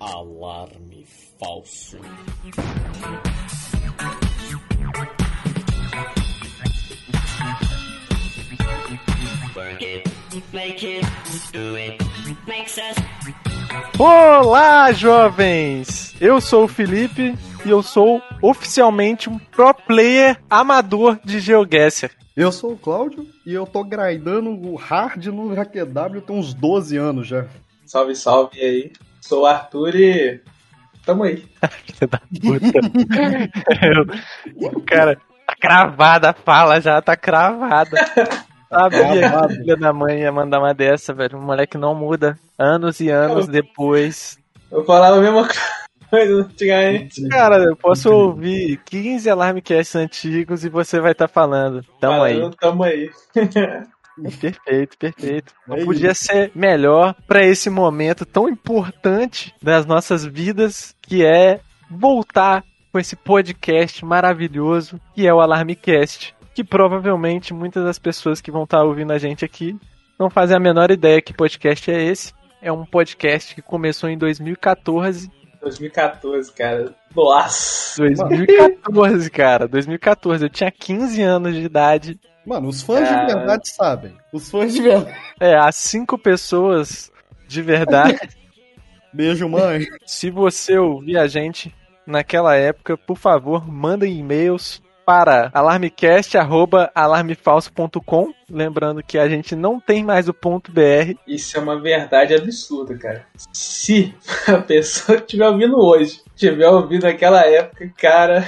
Alarme falso. Olá, jovens! Eu sou o Felipe e eu sou oficialmente um pro player amador de GeoGuessr. Eu sou o Cláudio e eu tô grindando o hard no HQW tem uns 12 anos já. Salve, salve aí. Sou o Arthur e. Tamo aí. Filha da puta. Eu- Cara, tá cravada a fala já, tá cravada. Sabia que Cravado. a filha da mãe ia mandar uma dessa, velho. O moleque não muda. Anos e anos depois. Eu falava a mesma coisa antigamente. Cara, eu posso ouvir 15 alarmecasts antigos e você vai estar falando. Tamo aí. Tamo aí. Perfeito, perfeito. Não É podia ser melhor pra esse momento tão importante das nossas vidas, que é voltar com esse podcast maravilhoso, que é o Alarmecast. Que provavelmente muitas das pessoas que vão estar ouvindo a gente aqui não fazem a menor ideia que podcast é esse. É um podcast que começou em 2014. 2014, cara. Nossa. 2014, cara. 2014. Eu tinha 15 anos de idade. Mano, os fãs Cara. de verdade sabem. Os fãs de verdade. É, as cinco pessoas de verdade Beijo, mãe. Se você ouvir a gente naquela época, por favor, mandem e-mails para alarmecast.alarmefalso.com. Lembrando que a gente não tem mais o ponto .br. Isso é uma verdade absurda, cara. Se a pessoa que estiver ouvindo hoje tiver ouvido naquela época, cara.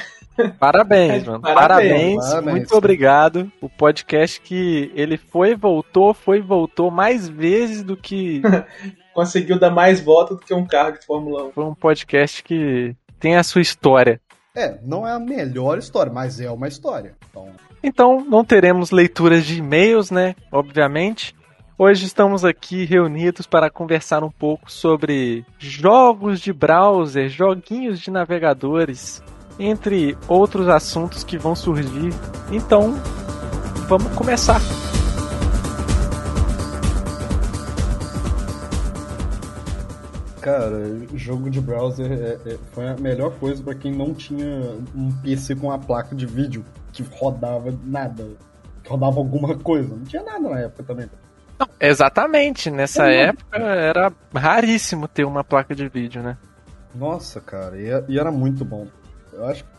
Parabéns, mano. Parabéns, Parabéns, parabéns. muito obrigado. O podcast que ele foi e voltou, foi e voltou mais vezes do que Conseguiu dar mais volta do que um carro de Fórmula 1. foi um podcast que tem a sua história. É, não é a melhor história, mas é uma história. Então, Então, não teremos leituras de e-mails, né? Obviamente. Hoje estamos aqui reunidos para conversar um pouco sobre jogos de browser, joguinhos de navegadores, entre outros assuntos que vão surgir. Então, vamos começar. cara, jogo de browser é- é- foi a melhor coisa pra quem não tinha um PC com uma placa de vídeo que rodava nada. Que rodava alguma coisa. Não tinha nada na época também. Exatamente, nessa É. época era raríssimo ter uma placa de vídeo, né? Nossa, cara, e, e era muito bom. Eu acho que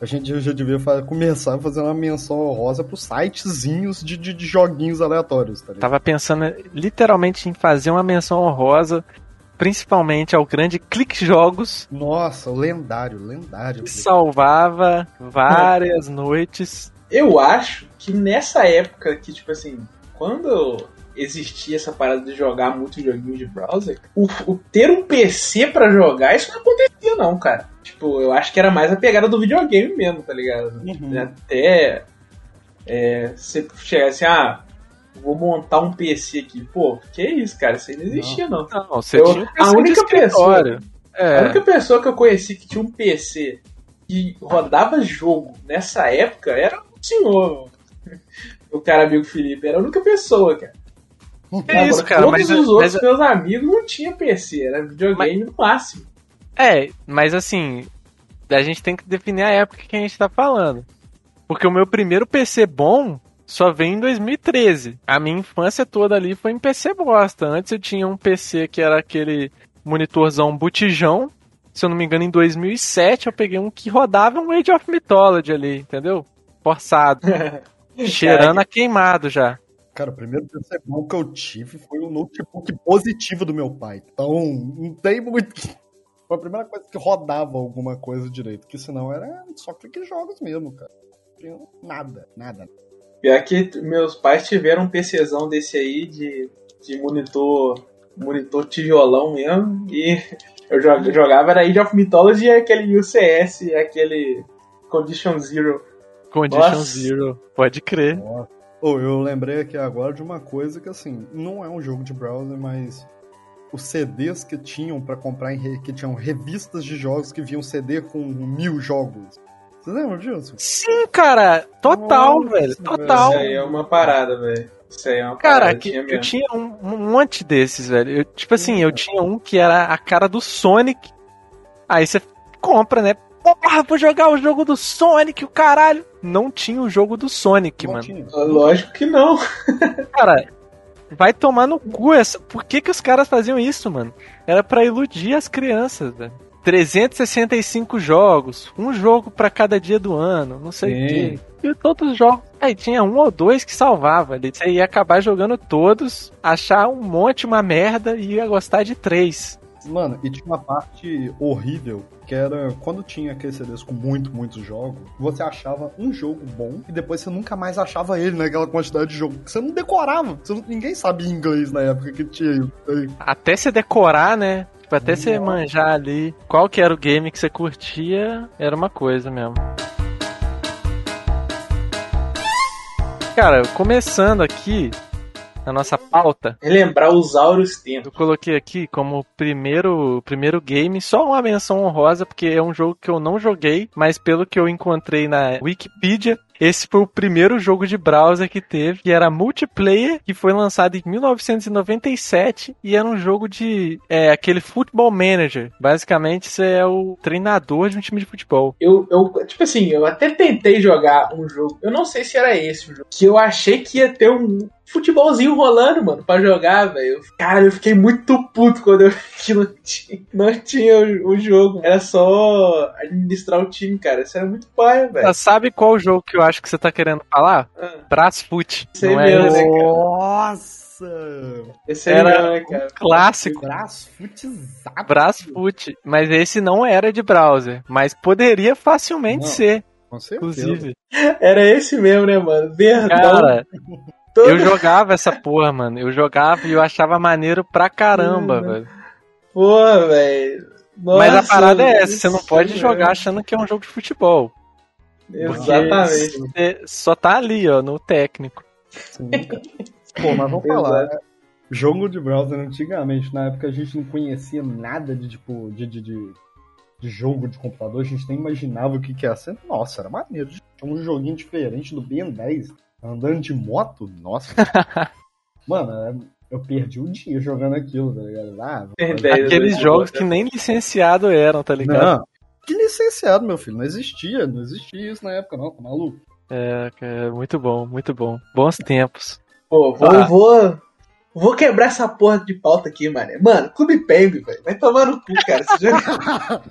a gente já devia fa- começar a fazer uma menção honrosa pros sitezinhos de, de, de joguinhos aleatórios, tá ligado? Tava pensando literalmente em fazer uma menção honrosa, principalmente ao grande Clique Jogos, Nossa, o lendário, lendário. que salvava várias noites. Eu acho que nessa época que, tipo assim, quando existia essa parada de jogar muito joguinho de browser, o, o ter um PC pra jogar, isso não acontecia não, cara. Tipo, eu acho que era mais a pegada do videogame mesmo, tá ligado? Uhum. Até é, você chegar assim, ah, vou montar um PC aqui. Pô, que isso, cara? Isso aí não existia, não. Não, você Eu- tinha um a PC de única escritório. A É, única pessoa que eu conheci que tinha um PC que rodava jogo nessa época era o senhor, o cara amigo Felipe. Era a única pessoa, cara. É isso, cara. Todos Mas, os outros mas- meus amigos não tinham PC, era videogame no máximo. é, mas assim, a gente tem que definir a época que a gente tá falando. Porque o meu primeiro PC bom só veio em 2013. A minha infância toda ali foi em PC bosta. Antes eu tinha um PC que era aquele monitorzão botijão. Se eu não me engano, em 2007 eu peguei um que rodava um Age of Mythology ali, entendeu? Forçado. cheirando a queimado já. Cara, o primeiro PC bom que eu tive foi o notebook positivo do meu pai. Então, não tem muito. Foi a primeira coisa que rodava alguma coisa direito. Que senão era só clique jogos mesmo, cara. Não tinha nada, nada. Pior que meus pais tiveram um PCzão desse aí de, de monitor, monitor tijolão mesmo. E eu jo- jogava era Age of Mythology e aquele UCS, aquele Condition Zero. Condition Nossa. Zero. Pode crer. Nossa. Oh, eu lembrei aqui agora de uma coisa que, assim, não é um jogo de browser, mas os CDs que tinham pra comprar, em re- que tinham revistas de jogos que vinham CD com mil jogos. Vocês lembram disso? Sim, cara. Total, Nossa, velho. Total. Isso aí é uma parada, velho. Isso aí é uma Cara, parada. que, tinha eu mesmo. tinha um, um monte desses, velho. Eu, tipo assim, eu tinha um que era a cara do Sonic Aí você compra, né? Porra, vou jogar o jogo do Sonic, o caralho. Não tinha o jogo do Sonic, Não mano. tinha. Lógico que não. Cara, vai tomar no cu essa. Por que, que os caras faziam isso, mano? Era pra iludir as crianças, velho. 365 jogos, um jogo pra cada dia do ano, não sei o quê. E todos os jogos. Aí tinha um ou dois que salvava ali. Você ia acabar jogando todos, achar um monte, uma merda e ia gostar de três. Mano, e tinha uma parte horrível, que era quando tinha aqueles CDs com muito, muitos jogos, você achava um jogo bom e depois você nunca mais achava ele naquela quantidade de jogo. Você não decorava. Você não- ninguém sabia inglês na época que tinha aí. Até você decorar, né? Tipo, até você manjar ali qual que era o game que você curtia, era uma coisa mesmo. Cara, começando aqui na nossa pauta, Relembrar os áureos tempos. eu coloquei aqui como primeiro, primeiro game, só uma menção honrosa, porque é um jogo que eu não joguei, mas pelo que eu encontrei na Wikipedia, esse foi o primeiro jogo de browser que teve, que era multiplayer, que foi lançado em 1997 e era um jogo de é, aquele Football Manager. Basicamente, você é o treinador de um time de futebol. Eu, eu, tipo assim, eu até tentei jogar um jogo. Eu não sei se era esse o jogo. Que eu achei que ia ter um futebolzinho rolando, mano, pra jogar, velho. Cara, eu fiquei muito puto quando eu que não tinha, não tinha o, o jogo. Era só administrar o time, cara. Isso era muito paia, velho. Sabe qual jogo que eu acho que você tá querendo falar? Ah, Brasfoot. Sei Não é mesmo, né, cara? Nossa! Esse Era né, cara? Clássico. Braço futizado. Brasfoot. Mas esse não era de browser. Mas poderia facilmente Não. ser, Com certeza. inclusive. Era esse mesmo, né, mano? Verdão. Cara, todo- eu jogava essa porra, mano. Eu jogava e eu achava maneiro pra caramba, Hum, velho. Pô, velho. Mas a parada é essa, você não pode aí, jogar né? achando que é um jogo de futebol. Exatamente. Só tá ali, ó, no técnico. Sim. Pô, mas vamos falar, né? Jogo de browser antigamente, na época a gente não conhecia nada de tipo de, de, de, de jogo de computador, a gente nem imaginava o que, que ia ser. Nossa, era maneiro. Tinha um joguinho diferente do Ben 10, andando de moto, nossa. Mano, é, eu perdi o dia jogando aquilo, tá ligado? Ah, Ben 10. Aqueles né? jogos que nem licenciado eram, tá ligado? não. Licenciado, meu filho. Não existia, não existia isso na época, não, tá maluco? É, cara, muito bom, muito bom. Bons tempos. Pô, vou, Ah. vou, vou quebrar essa porra de pauta aqui, mano. Mano, Clube Penguin, velho. Vai tomar no cu, cara. Você joga...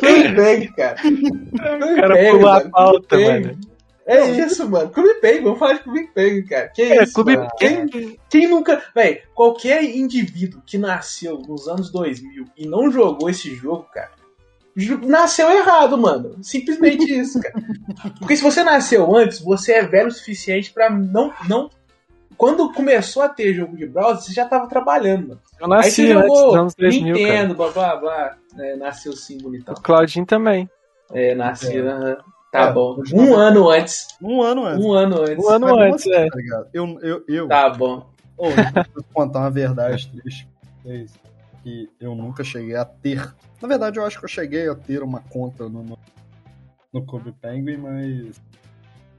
Clube Penguin, cara. Clube cara Penguin, pulou a mano. Clube pauta, Penguin. mano. É isso, mano. Clube Penguin, vamos falar de Clube Penguin, cara. Que É, isso, Clube mano. Quem, quem nunca. Véi, qualquer indivíduo que nasceu nos anos 2000 e não jogou esse jogo, cara. Nasceu errado, mano. Simplesmente isso, cara. Porque se você nasceu antes, você é velho o suficiente pra não, não. Quando começou a ter jogo de browser, você já tava trabalhando, mano. Eu Aí nasci você antes jogou anos 2000, cara. Nintendo, blá blá blá. É, nasceu sim, bonitão. O Claudinho também. É, nasceu. É. Tá É, bom. Um ano antes. Um ano antes. Um ano antes. Um ano Mas antes, assim, é. tá ligado? Eu, eu, eu, Tá bom. Deixa eu contar uma verdade triste pra vocês. Que eu nunca cheguei a ter. Na verdade, eu acho que eu cheguei a ter uma conta no, no, no Clube Penguin, mas.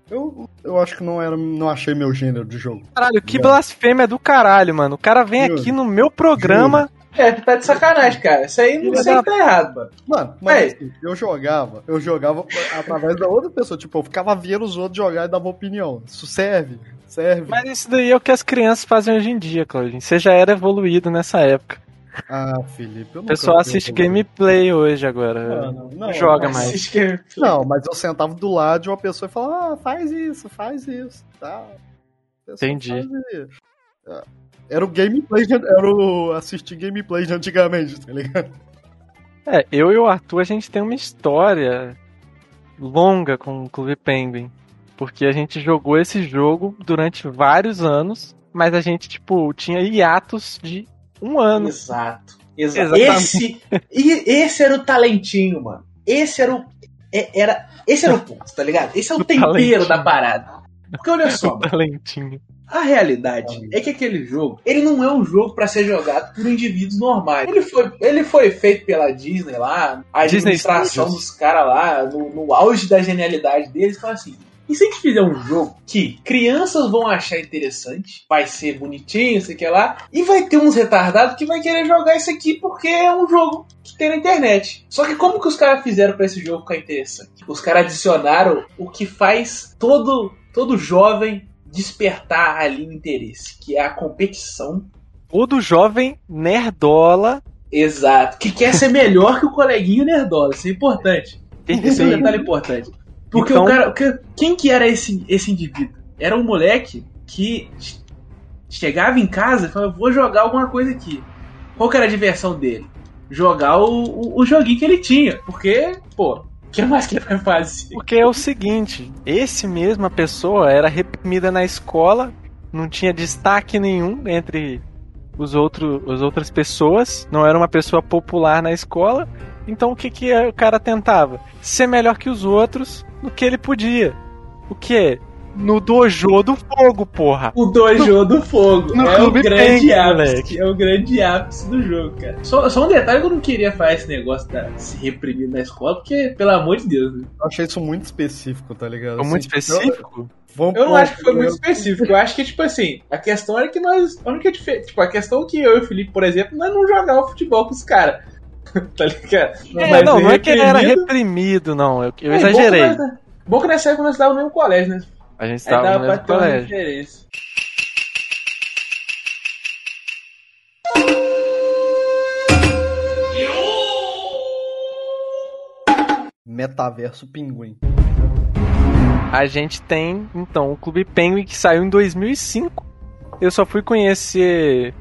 Eu, eu acho que não era. Não achei meu gênero de jogo. Caralho, que blasfêmia do caralho, mano. O cara vem aqui no meu programa. É, tu tá de sacanagem, cara. Isso aí não sei que tá errado, mano. Mano, mas assim, eu jogava, eu jogava através da outra pessoa. Tipo, eu ficava vendo os outros jogar e dava opinião. Isso serve, serve. Mas isso daí é o que as crianças fazem hoje em dia, Claudinho. Você já era evoluído nessa época. Ah, Felipe, eu O nunca pessoal assiste gameplay hoje agora. Mano, não, joga mas- mais. Não, mas eu sentava do lado de uma pessoa e falava, ah, faz isso, faz isso, tá. Entendi. fazia. É, Era o gameplay, de- era o assistir gameplay de antigamente, tá ligado? É, eu e o Arthur, a gente tem uma história longa com o Clube Penguin. Porque a gente jogou esse jogo durante vários anos, mas a gente, tipo, tinha hiatos de um ano. Exato. Exato. Exatamente. Esse, e esse era o talentinho, mano. Esse era o. é- Era, esse era o ponto, tá ligado? Esse é o, O tempero talentinho. da parada. Porque olha só, mano, Talentinho. a realidade é que aquele jogo, ele não é um jogo pra ser jogado por indivíduos normais. Ele foi, ele foi feito pela Disney lá, a Disney administração Studios. dos caras lá, no, no auge da genialidade deles, então assim, E se a gente fizer um jogo que crianças vão achar interessante, vai ser bonitinho, sei que lá, e vai ter uns retardados que vai querer jogar isso aqui porque é um jogo que tem na internet. Só que como que os caras fizeram para esse jogo ficar interessante? Os caras adicionaram o que faz todo todo jovem despertar ali o interesse, que é a competição. Todo jovem nerdola. Exato. Que quer ser melhor que o coleguinho nerdola. Isso é importante. Esse é um detalhe importante. Porque então... o cara. Quem que era esse, esse indivíduo? Era um moleque que chegava em casa e falava, vou jogar alguma coisa aqui. Qual que era a diversão dele? Jogar o, o, o joguinho que ele tinha. Porque, pô, o que mais que ele vai fazer? Porque é o seguinte, esse mesma pessoa era reprimida na escola, não tinha destaque nenhum entre os outros, as outras pessoas, não era uma pessoa popular na escola, então o que, que o cara tentava? Ser melhor que os outros no que ele podia. O que? No dojo do fogo, porra. O dojo do fogo. No é o grande Pink, ápice. É o grande ápice do jogo, cara. Só, só um detalhe que eu não queria fazer esse negócio de se reprimir na escola, porque, pelo amor de Deus. Né? Eu achei isso muito específico, tá ligado? Foi muito assim, específico? Eu, eu não acho que foi muito específico. Eu acho que, tipo assim, a questão era que nós. A única diferença. Tipo, a questão que eu e o Felipe, por exemplo, nós não jogávamos futebol com os caras. tá ligado? É, Mas não, não é que ele era reprimido, não. Eu, eu é, exagerei. Bom que, nós, bom que nessa época nós estávamos no mesmo colégio, né? A gente estava no mesmo colégio. Metaverso Pinguim. A gente tem, então, o Clube Penguin que saiu em 2005. Eu só fui conhecer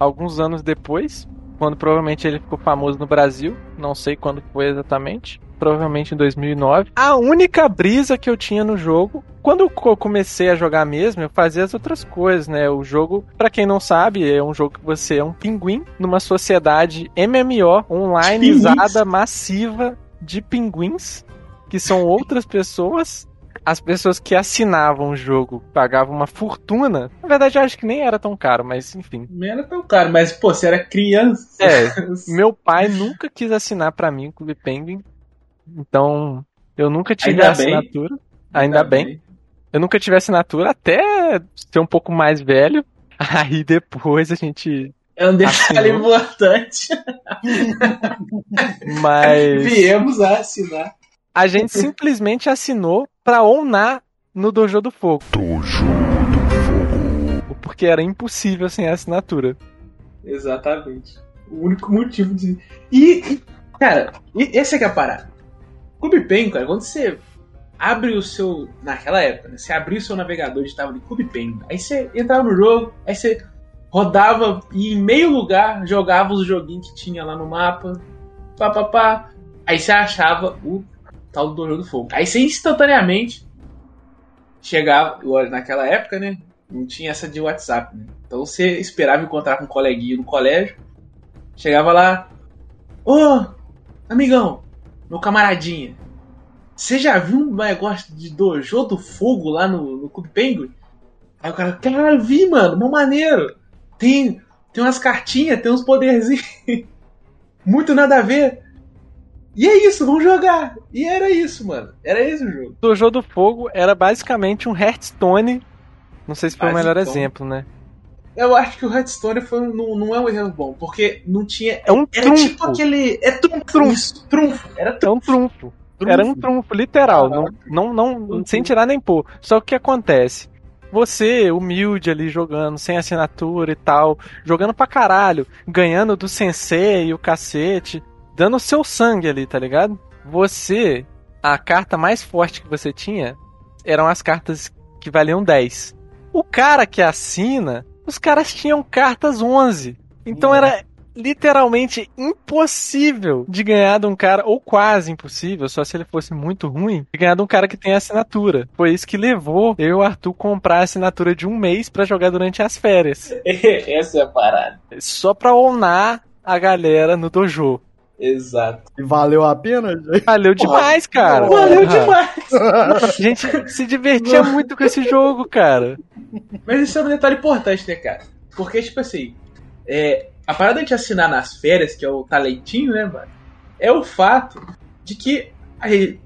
alguns anos depois, quando provavelmente ele ficou famoso no Brasil. Não sei quando foi exatamente. Provavelmente em 2009. A única brisa que eu tinha no jogo, quando eu comecei a jogar mesmo, eu fazia as outras coisas, né? O jogo, para quem não sabe, é um jogo que você é um pinguim numa sociedade MMO onlineizada, massiva de pinguins, que são outras pessoas as pessoas que assinavam o jogo pagavam uma fortuna. Na verdade, eu acho que nem era tão caro, mas enfim. Nem era tão caro, mas pô, você era criança. É, meu pai nunca quis assinar para mim o Clube Penguin. Então, eu nunca tive Ainda assinatura. Bem. Ainda, Ainda bem. bem. Eu nunca tive assinatura até ser um pouco mais velho. Aí depois a gente é um detalhe assinou. importante. Mas. Viemos a assinar. A gente simplesmente assinou pra onar no Dojo do Fogo. Dojo do Fogo. Porque era impossível sem a assinatura. Exatamente. O único motivo de. E, e cara, e, esse é que é a parada. Clube Penguin, cara, quando você abre o seu. Naquela época, né? Você abriu o seu navegador e estava de Clube Penguin. Aí você entrava no jogo, aí você rodava e em meio lugar jogava os joguinhos que tinha lá no mapa. Pá, pá, pá. Aí você achava o tal do Dojo do Fogo. Aí você instantaneamente chegava, naquela época, né? Não tinha essa de WhatsApp, né? Então você esperava encontrar com um coleguinha no colégio, chegava lá, ô, oh, amigão, meu camaradinha, você já viu um negócio de Dojo do Fogo lá no, no Clube Penguin? Aí o cara, cara, vi, mano, uma maneiro. Tem, tem umas cartinhas, tem uns poderzinhos. Muito nada a ver. E é isso, vamos jogar. E era isso, mano. Era esse o jogo. O jogo do fogo era basicamente um Hearthstone. Não sei se foi o melhor exemplo, né? Eu acho que o Hearthstone foi, não, não é um exemplo bom, porque não tinha. É um era trunfo. tipo aquele. É trunfo. trunfo. trunfo. Era trunfo. É um trunfo. trunfo. Era um trunfo, literal. não, não, não, não sem tirar nem pôr. Só que o que acontece? Você, humilde ali jogando, sem assinatura e tal, jogando pra caralho, ganhando do sensei e o cacete dando seu sangue ali, tá ligado? Você, a carta mais forte que você tinha eram as cartas que valiam 10. O cara que assina, os caras tinham cartas 11. Então era literalmente impossível de ganhar de um cara, ou quase impossível, só se ele fosse muito ruim, de ganhar de um cara que tem assinatura. Foi isso que levou eu e o Arthur comprar a assinatura de um mês para jogar durante as férias. Essa é a parada. Só pra onar a galera no dojo. Exato. E valeu a pena? Valeu demais, cara. Valeu demais. A gente se divertia muito com esse jogo, cara. Mas isso é um detalhe importante, né, cara? Porque, tipo assim, é, a parada de assinar nas férias, que é o talentinho, né, mano? É o fato de que. Aí,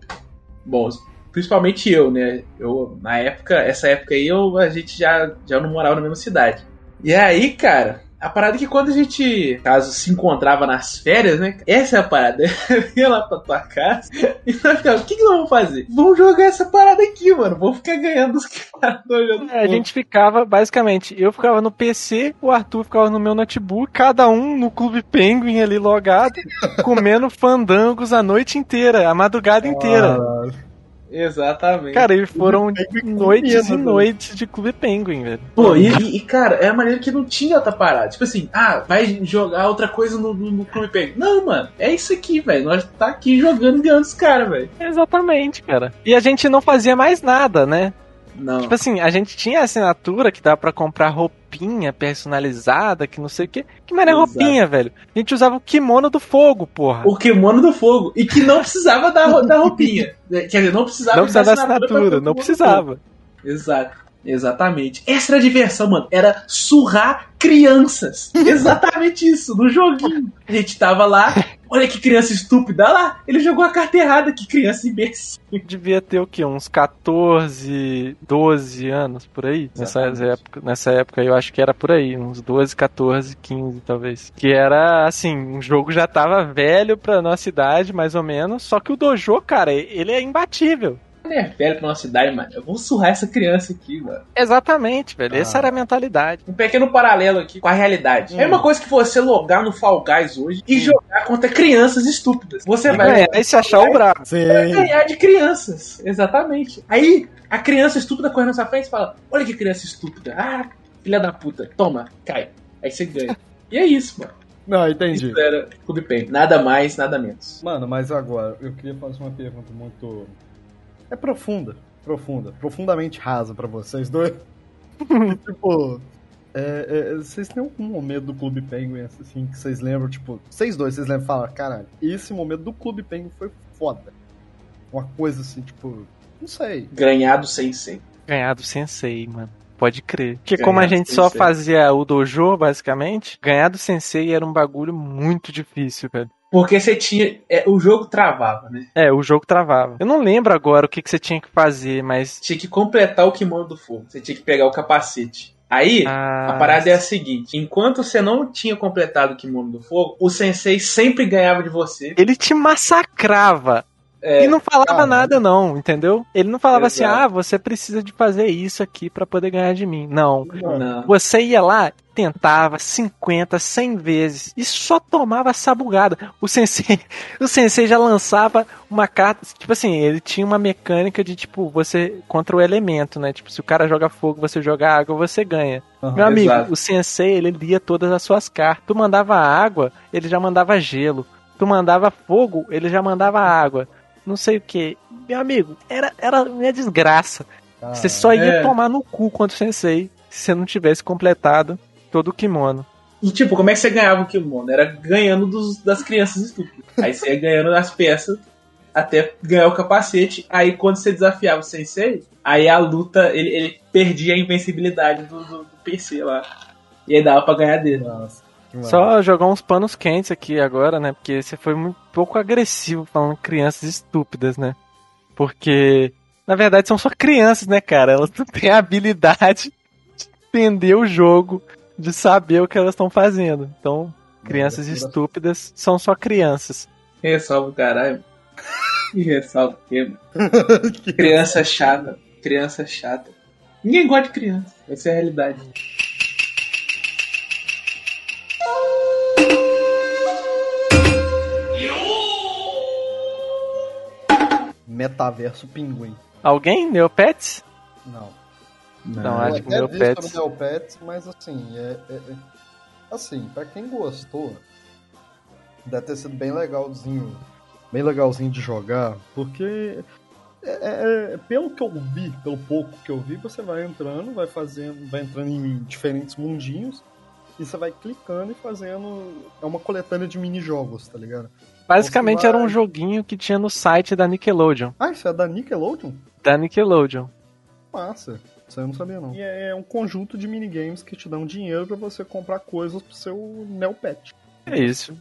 bom, principalmente eu, né? Eu, na época, essa época aí, eu, a gente já, já não morava na mesma cidade. E aí, cara, a parada é que quando a gente, caso se encontrava nas férias, né? Essa é a parada. Eu ia lá pra tua casa e nós ficava, o que, que nós vamos fazer? Vamos jogar essa parada aqui, mano. Vamos ficar ganhando os caras. É, a gente ficava, basicamente, eu ficava no PC, o Arthur ficava no meu notebook, cada um no Clube Penguin ali logado, comendo fandangos a noite inteira, a madrugada inteira. Ah, Exatamente. Cara, e foram noites e comendo, noites de Clube Penguin, velho. Pô, e, e- e, cara, é a maneira que não tinha outra parada. Tipo assim, ah, vai jogar outra coisa no, no, no Clube Penguin. Não, mano, é isso aqui, velho. Nós tá aqui jogando e ganhando os caras, velho. Exatamente, cara. E a gente não fazia mais nada, né? Não. Tipo assim, a gente tinha assinatura que dava pra comprar roupinha personalizada, que não sei o que. Que Exato. roupinha, velho. A gente usava o kimono do fogo, porra. O Kimono do Fogo. E que não precisava da, da roupinha. Quer dizer, não precisava Não precisava da assinatura, o não precisava. Exato. Exatamente. Essa era a diversão, mano. Era surrar crianças. Exatamente isso, no joguinho. A gente tava lá, olha que criança estúpida olha lá. Ele jogou a carta errada, que criança imbecil. Devia ter o quê? Uns 14, 12 anos por aí? Nessa época, nessa época eu acho que era por aí, uns 12, 14, 15 talvez. Que era assim, um jogo já tava velho pra nossa idade, mais ou menos. Só que o Dojo, cara, ele é imbatível. Ele é velho pra nossa idade, mano. Eu vou surrar essa criança aqui, mano. Exatamente, velho. Essa Ah. era a mentalidade. Um pequeno paralelo aqui com a realidade. É uma coisa que você logar no Fall Guys hoje e jogar contra crianças estúpidas. Você E vai ganhar e se achar o brabo. Sim. ganhar de crianças. Exatamente. Aí, a criança estúpida corre na sua frente e fala: Olha que criança estúpida. Ah, filha da puta. Toma, cai. Aí você ganha. E é isso, mano. Não, entendi. Isso era Clube. Nada mais, nada menos. Mano, mas agora, eu queria fazer uma pergunta muito. É profunda. Profunda. Profundamente rasa pra vocês dois. tipo. é, é, vocês têm algum momento do Clube Penguin, assim, que vocês lembram, tipo, vocês dois, vocês lembram, falam, caralho, esse momento do Clube Penguin foi foda. Uma coisa assim, tipo, não sei. Ganhado sem ser. Ganhar do Sensei, mano. Pode crer. Porque como a gente só Sensei. fazia o dojo, basicamente, ganhar do Sensei era um bagulho muito difícil, velho. Porque você tinha. é, o jogo travava, né? É, o jogo travava. Eu não lembro agora o que, que você tinha que fazer, mas. Tinha que completar o kimono do fogo. Você tinha que pegar o capacete. Aí, Ah, A parada é a seguinte: enquanto você não tinha completado o kimono do fogo, o sensei sempre ganhava de você. Ele te massacrava. É, e não falava nada, não, entendeu? Ele não falava assim, Exato. ah, você precisa de fazer isso aqui pra poder ganhar de mim. Não. não. Você ia lá, tentava 50, 100 vezes e só tomava sabugada. O sensei, o sensei já lançava uma carta, tipo assim, ele tinha uma mecânica de tipo, você contra o elemento, né? Tipo, se o cara joga fogo, você joga água, você ganha. Aham. Meu amigo, Exato. o sensei, ele lia todas as suas cartas. Tu mandava água, ele já mandava gelo. Tu mandava fogo, ele já mandava água. Não sei o que. Meu amigo, era, era minha desgraça. Ah, Você só ia É. tomar no cu contra o sensei se você não tivesse completado todo o kimono. E tipo, como é que você ganhava o kimono? Era ganhando dos- das crianças estúpidas. Aí você ia ganhando as peças até ganhar o capacete. Aí quando você desafiava o sensei, aí a luta, ele, ele perdia a invencibilidade do, do- do PC lá. E aí dava pra ganhar dele. Nossa, que. Só jogar uns panos quentes aqui agora, né? Porque você foi muito pouco agressivo falando crianças estúpidas, né? Porque, na verdade, são só crianças, né, cara? Elas não têm a habilidade de entender o jogo, de saber o que elas estão fazendo. Então, crianças estúpidas são só crianças. Ressalva o caralho. Ressalva o quê, mano? Criança chata. Criança chata. Ninguém gosta de criança. Essa é a realidade. Metaverso Pinguim. Alguém? Neopets? Não. Não, Eu acho que Neopets. Neopets, mas assim, é, é- é- assim, pra quem gostou, deve ter sido bem legalzinho, bem legalzinho de jogar, porque é- é- é- pelo que eu vi, pelo pouco que eu vi, você vai entrando, vai fazendo, vai entrando em diferentes mundinhos e você vai clicando e fazendo, é uma coletânea de mini-jogos, tá ligado? Basicamente era um joguinho que tinha no site da Nickelodeon. Ah, isso é da Nickelodeon? Da Nickelodeon. Massa. Isso aí eu não sabia, não. E é um conjunto de minigames que te dão dinheiro pra você comprar coisas pro seu Neopet. É isso.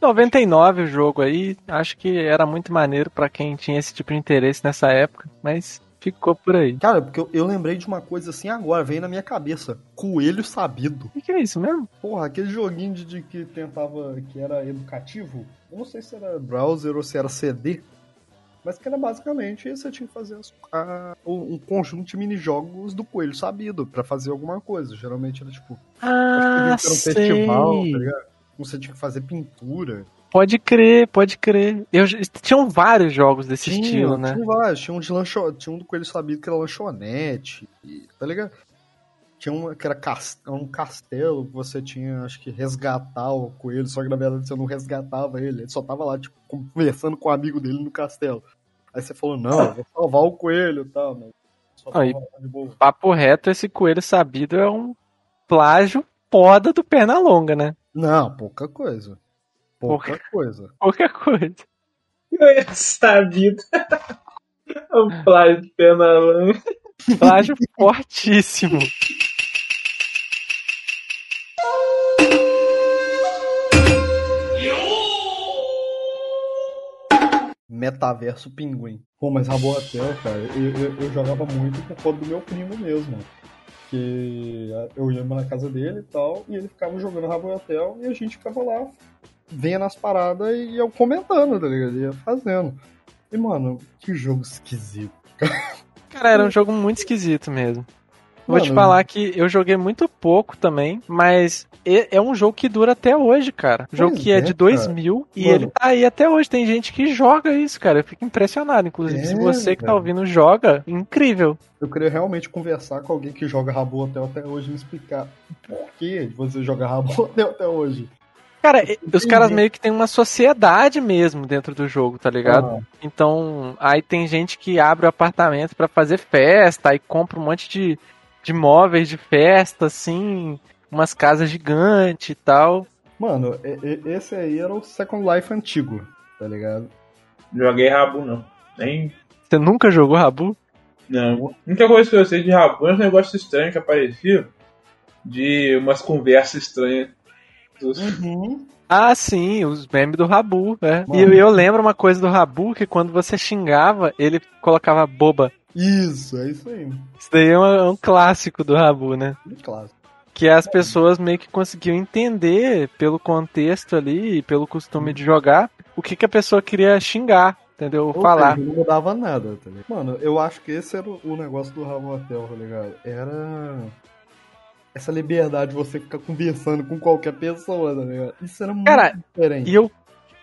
99 o jogo aí, acho que era muito maneiro pra quem tinha esse tipo de interesse nessa época, mas ficou por aí. Cara, porque eu, eu lembrei de uma coisa assim agora, veio na minha cabeça. Coelho sabido. O que, que é isso mesmo? Porra, aquele joguinho de, de que tentava, que era educativo. Eu não sei se era browser ou se era CD. Mas que era basicamente você tinha que fazer as- a- um conjunto de minijogos do coelho sabido pra fazer alguma coisa. Geralmente era tipo, Ah, acho que era um sei. festival, tá ligado? Você tinha que fazer pintura. Pode crer, pode crer. Eu, tinham vários jogos desse Tinha, estilo, né? Tinha vários. Tinha um, de lancho... tinha um do Coelho Sabido que era lanchonete, tá ligado? Tinha um que era cas- um castelo que você tinha, acho que, resgatar o coelho, só que na verdade você não resgatava ele, ele só tava lá, tipo, conversando com o amigo dele no castelo. Aí você falou, não, eu vou salvar o coelho e tal, mas. Papo reto, esse coelho sabido é um plágio foda do Pernalonga, né? Não, pouca coisa. Pouca Pouca. coisa. Qualquer coisa. Eu sabido. O plágio de Penalã. Plágio fortíssimo. Metaverso Pinguim. Pô, mas Rabotel, cara, eu, eu, eu jogava muito por conta do meu primo mesmo. Que eu ia na casa dele e tal, e ele ficava jogando Rabotel e a gente ficava lá vendo as paradas e eu comentando, tá ligado? Ia fazendo. E, mano, que jogo esquisito. Cara, era um jogo muito esquisito mesmo. Vou te falar que eu joguei muito pouco também, mas e- é um jogo que dura até hoje, cara. Um jogo que é, é, de cara. 2000 e Mano. ele tá aí até hoje. Tem gente que joga isso, cara. Eu fico impressionado. Inclusive, se É, você que tá cara. ouvindo joga, incrível. Eu queria realmente conversar com alguém que joga Rabotel até hoje e me explicar por que você joga Rabotel até hoje. Cara, os caras meio que tem uma sociedade mesmo dentro do jogo, tá ligado? Ah, Então, aí tem gente que abre o apartamento pra fazer festa, aí compra um monte de, de móveis de festa, assim, umas casas gigantes e tal. Mano, esse aí era o Second Life antigo, tá ligado? Joguei Rabu, não. Nem. Você nunca jogou Rabu? Não. A única coisa que eu sei de Rabu é um negócio estranho que aparecia. De umas conversas estranhas. Uhum. Ah, sim, os memes do Rabu, é. E eu, eu lembro uma coisa do Rabu, que quando você xingava, ele colocava boba. Isso, é isso aí. Isso daí é um, é um clássico do Rabu, né? Muito clássico. Que as pessoas meio que conseguiam entender pelo contexto ali e pelo costume de jogar o que, que a pessoa queria xingar, entendeu? Ou falar. seja, não mudava nada, tá ligado? Mano, eu acho que esse era o negócio do Rabotel, tá ligado? Era essa liberdade de você ficar conversando com qualquer pessoa, tá ligado? Isso era muito Cara, diferente. E eu.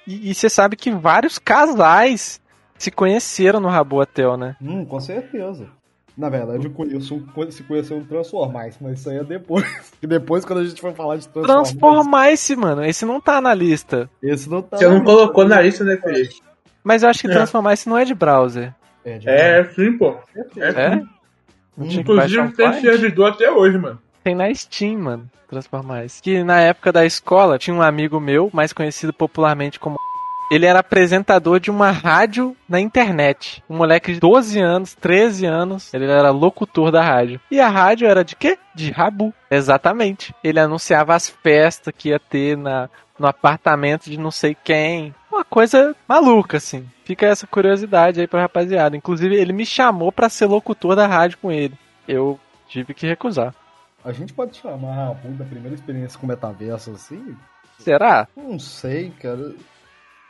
E, você sabe que vários casais se conheceram no Rabu Hotel, né? Hum, com certeza. Na verdade, eu conheço se conheceu Transformice, mas isso aí é depois. E depois, quando a gente for falar de Transformice, Transformice, mano. Esse não tá na lista. esse não tá. Você não colocou na lista, né, Felipe? Mas eu acho que É. Transformice não é de browser. É, de É, sim, pô. certeza. É? Hum, Não tinha que baixar Inclusive tem servidor até hoje, mano. Tem na Steam, mano. Transformice. Que na época da escola tinha um amigo meu, mais conhecido popularmente como. Ele era apresentador de uma rádio na internet. Um moleque de 12 anos, 13 anos. Ele era locutor da rádio. E a rádio era de quê? De Rabu. Exatamente. Ele anunciava as festas que ia ter na, no apartamento de não sei quem. Uma coisa maluca, assim. Fica essa curiosidade aí pra rapaziada. Inclusive, ele me chamou pra ser locutor da rádio com ele. Eu tive que recusar. A gente pode chamar a da primeira experiência com metaverso assim? Será? Não sei, cara.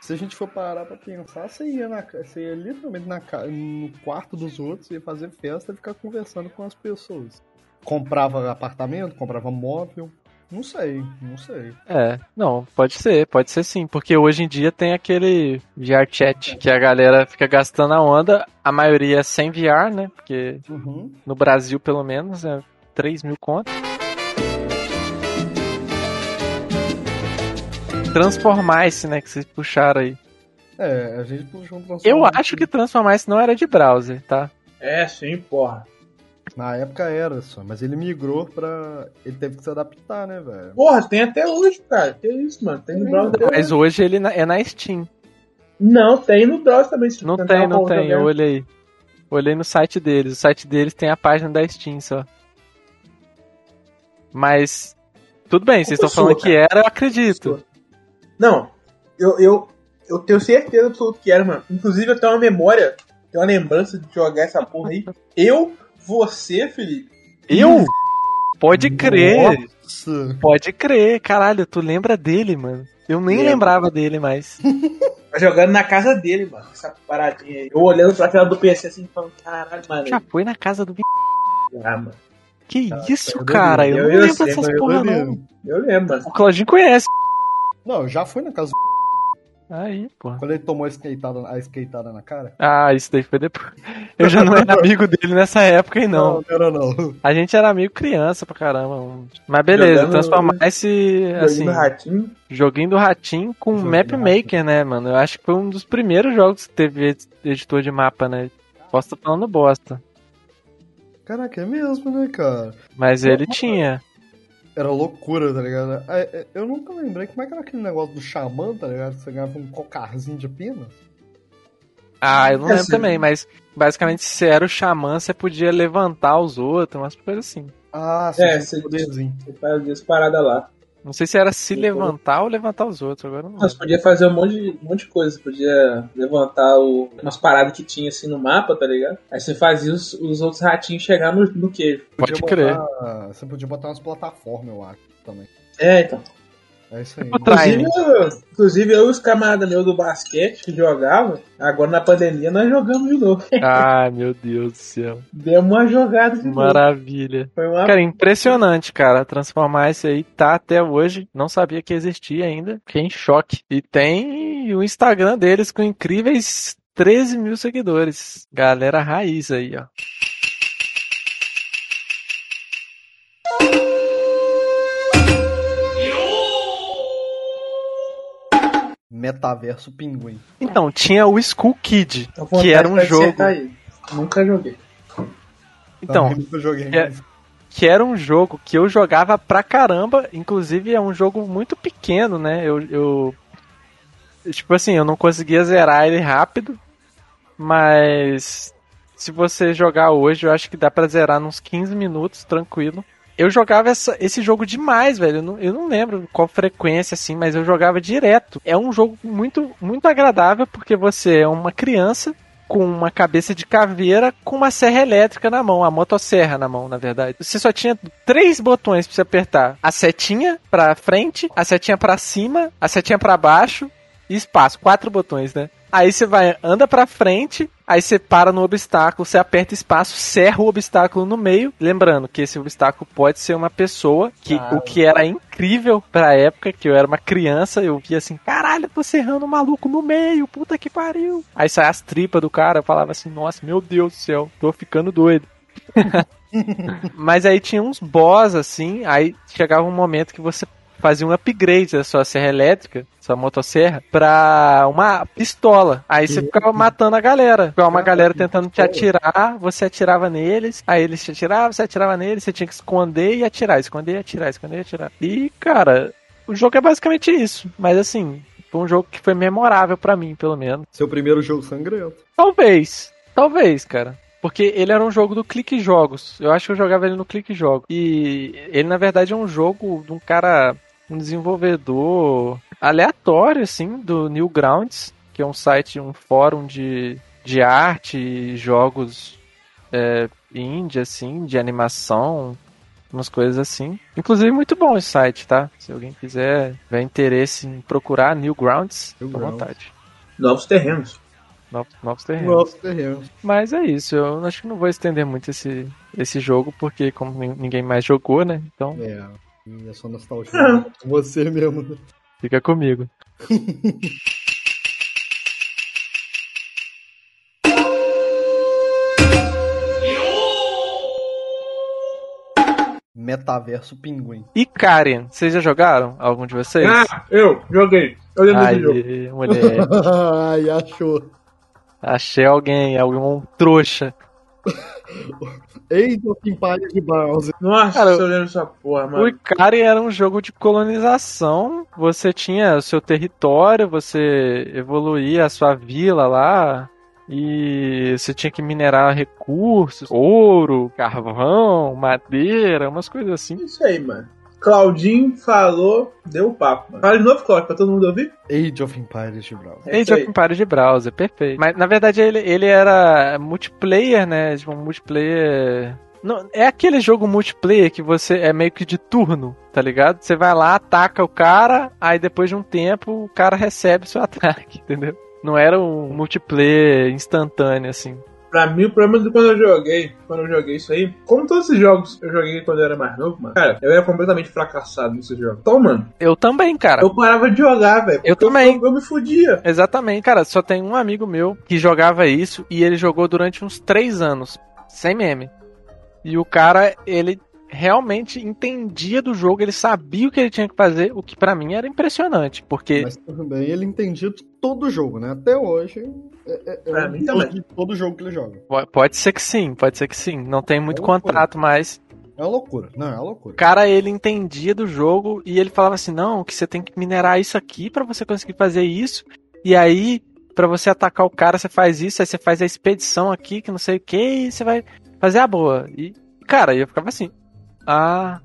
Se a gente for parar pra pensar, você ia, na, você ia literalmente na, no quarto dos outros, ia fazer festa e ficar conversando com as pessoas. Comprava apartamento, comprava móvel. Não sei, não sei. É, não, pode ser, pode ser sim, porque hoje em dia tem aquele VR chat que a galera fica gastando a onda, a maioria é sem VR, né? Porque Uhum. no Brasil, pelo menos, é 3 mil contos. Transformice, né, que vocês puxaram aí. É, a gente puxou um Eu acho que Transformice não era de browser, tá? É, sim, porra. Na época era só, mas ele migrou pra. Ele teve que se adaptar, né, velho? Porra, tem até hoje, cara. Que isso, mano. Tem no browser. Mas hoje ele é na Steam. Não, tem no browser também. se Não tem, não tem, eu olhei. Olhei no site deles. O site deles tem a página da Steam só. Mas. Tudo bem, vocês estão falando sua, que era, eu acredito. Não. Eu, eu, eu tenho certeza absoluta que era, mano. Inclusive, eu tenho uma memória, tenho uma lembrança de jogar essa porra aí. Eu, você, Felipe. Eu? Pode crer. Nossa. Pode crer. Caralho, tu lembra dele, mano. Eu nem Lembro. lembrava dele mais. Tá jogando na casa dele, mano. Essa paradinha aí. Eu olhando pra tela do PC assim, falando, caralho, mano. Já foi na casa do. Ah, mano. Que Ah, isso, eu cara? Eu, eu- não lembro dessas eu porra, não. lembro. Eu lembro. O Claudinho conhece. Não, eu já fui na casa do... Aí, porra. Quando ele tomou a skateada, a skateada na cara. Ah, isso daí foi depois. Eu já não era amigo dele nessa época, aí não. não, era não. A gente era amigo criança pra caramba. Mas beleza, Jogando- transformar esse, assim, Joguinho do ratinho. joguinho do Ratinho com Joguinho Map Maker, né, mano? Eu acho que foi um dos primeiros jogos que teve ed- editor de mapa, né? Posso estar falando bosta. Caraca, é mesmo, né, cara? Mas ele tinha. Era loucura, tá ligado? É, é, Eu nunca lembrei como é que era aquele negócio do xamã, tá ligado? Você ganhava um cocarzinho de pena. Ah, eu não É, lembro sim. também, mas basicamente se era o xamã, você podia levantar os outros, umas coisas assim. Ah, É, tinha você- um poderzinho. Você faz as paradas lá. Não sei se era se levantar ou levantar os outros, agora eu não Você podia fazer um monte, de, um monte de coisa. Você podia levantar o- umas paradas que tinha assim no mapa, tá ligado? Aí você fazia os, os outros ratinhos chegar no, no queijo. Pode Podia crer. botar- Você podia botar umas plataformas, eu acho, também. É, então. É isso aí. Inclusive, eu, inclusive eu e os camaradas meus do basquete que jogavam, agora na pandemia nós jogamos de novo. Ai, meu Deus do céu. Deu uma jogada de novo. Maravilha. Foi uma Cara, impressionante, cara. Transformar isso aí tá até hoje. Não sabia que existia ainda. Fiquei em choque. E tem o Instagram deles com incríveis 13 mil seguidores. Galera raiz aí, ó. Metaverso Pinguim. Então, tinha o Skull Kid, que era um jogo. Nunca joguei. Então, nunca joguei. é- que era um jogo que eu jogava pra caramba. Inclusive, é um jogo muito pequeno, né? Eu, eu. Tipo assim, eu não conseguia zerar ele rápido. Mas. Se você jogar hoje, eu acho que dá pra zerar nos 15 minutos, tranquilo. Eu jogava essa- esse jogo demais, velho. Eu não, eu não lembro qual frequência, assim, mas eu jogava direto. É um jogo muito, muito agradável, porque você é uma criança com uma cabeça de caveira com uma serra elétrica na mão, a motosserra na mão, na verdade. Você só tinha três botões pra você apertar: a setinha pra frente, a setinha pra cima, a setinha pra baixo e espaço. Quatro botões, né? Aí você vai, anda pra frente, aí você para no obstáculo, você aperta espaço, serra o obstáculo no meio. Lembrando que esse obstáculo pode ser uma pessoa, que Ah, o que era incrível pra época, que eu era uma criança, eu via assim, caralho, tô serrando o maluco no meio, puta que pariu. Aí sai as tripas do cara, eu falava assim, nossa, meu Deus do céu, tô ficando doido. Mas aí tinha uns boss assim, aí chegava um momento que você fazia um upgrade da sua serra elétrica, sua motosserra, pra uma pistola. Aí você ficava matando a galera. Ficava uma galera tentando te atirar, você atirava neles, aí eles te atiravam, você atirava neles, você tinha que esconder e atirar, esconder e atirar, esconder e atirar. E, cara, o jogo é basicamente isso. Mas assim, foi um jogo que foi memorável pra mim, pelo menos. Seu primeiro jogo sangrento. Talvez. Talvez, cara. Porque ele era um jogo do Clique Jogos. Eu acho que eu jogava ele no Clique Jogos. E ele, na verdade, é um jogo de um cara, um desenvolvedor aleatório, assim, do Newgrounds, que é um site, um fórum de, de arte e jogos é, indie, assim, de animação, umas coisas assim. Inclusive, muito bom esse site, tá? Se alguém quiser, tiver interesse em procurar Newgrounds, fica à vontade. Novos terrenos. Novos, novos terrenos. Nossa, terreno. Mas é isso, eu acho que não vou estender muito esse, esse jogo, porque como nin- ninguém mais jogou, né? Então É. E é só nostalgia. com você mesmo. né? fica comigo. Metaverso Pinguim. E Karen, vocês já jogaram? Algum de vocês? Ah, eu joguei. Eu lembro do jogo. Aí, mulher, Ai, achou. achei alguém, algum trouxa. Age of Empires de Browser. Nossa, Cara, eu lembro dessa porra, mano. O Karen era um jogo de colonização. Você tinha o seu território, você evoluía a sua vila lá. E você tinha que minerar recursos, ouro, carvão, madeira, umas coisas assim. Isso aí, mano. Claudinho falou, deu o papo. Mano. Fala de novo, Claudio, pra todo mundo ouvir. Age of Empires de browser. É Age of. Empires de browser, perfeito. Mas na verdade ele, ele era multiplayer, né? Tipo, um multiplayer. Não, é aquele jogo multiplayer que você é meio que de turno, tá ligado? Você vai lá, ataca o cara, aí depois de um tempo o cara recebe seu ataque, entendeu? Não era um multiplayer instantâneo, assim. Pra mim, o problema de quando eu joguei, quando eu joguei isso aí, como todos esses jogos eu joguei quando eu era mais novo, mano, cara, eu era completamente fracassado nesses jogos. Então, mano, Eu também, cara. eu parava de jogar, velho. Eu também. Eu, eu me fudia. Exatamente, cara. Só tem um amigo meu que jogava isso e ele jogou durante uns três anos, sem meme. E o cara, ele realmente entendia do jogo, ele sabia o que ele tinha que fazer, o que pra mim era impressionante, porque Mas também ele entendia de todo o jogo, né? Até hoje. É, é, é mim também. todo jogo que ele joga. po- pode ser que sim, pode ser que sim. Não tem muito É contrato, mas É uma loucura. Não, é uma loucura. o cara ele entendia do jogo e ele falava assim: "Não, que você tem que minerar isso aqui pra você conseguir fazer isso". E aí, pra você atacar o cara, você faz isso, aí você faz a expedição aqui, que não sei o que, e você vai fazer a boa. E cara, eu ficava assim: "Ah,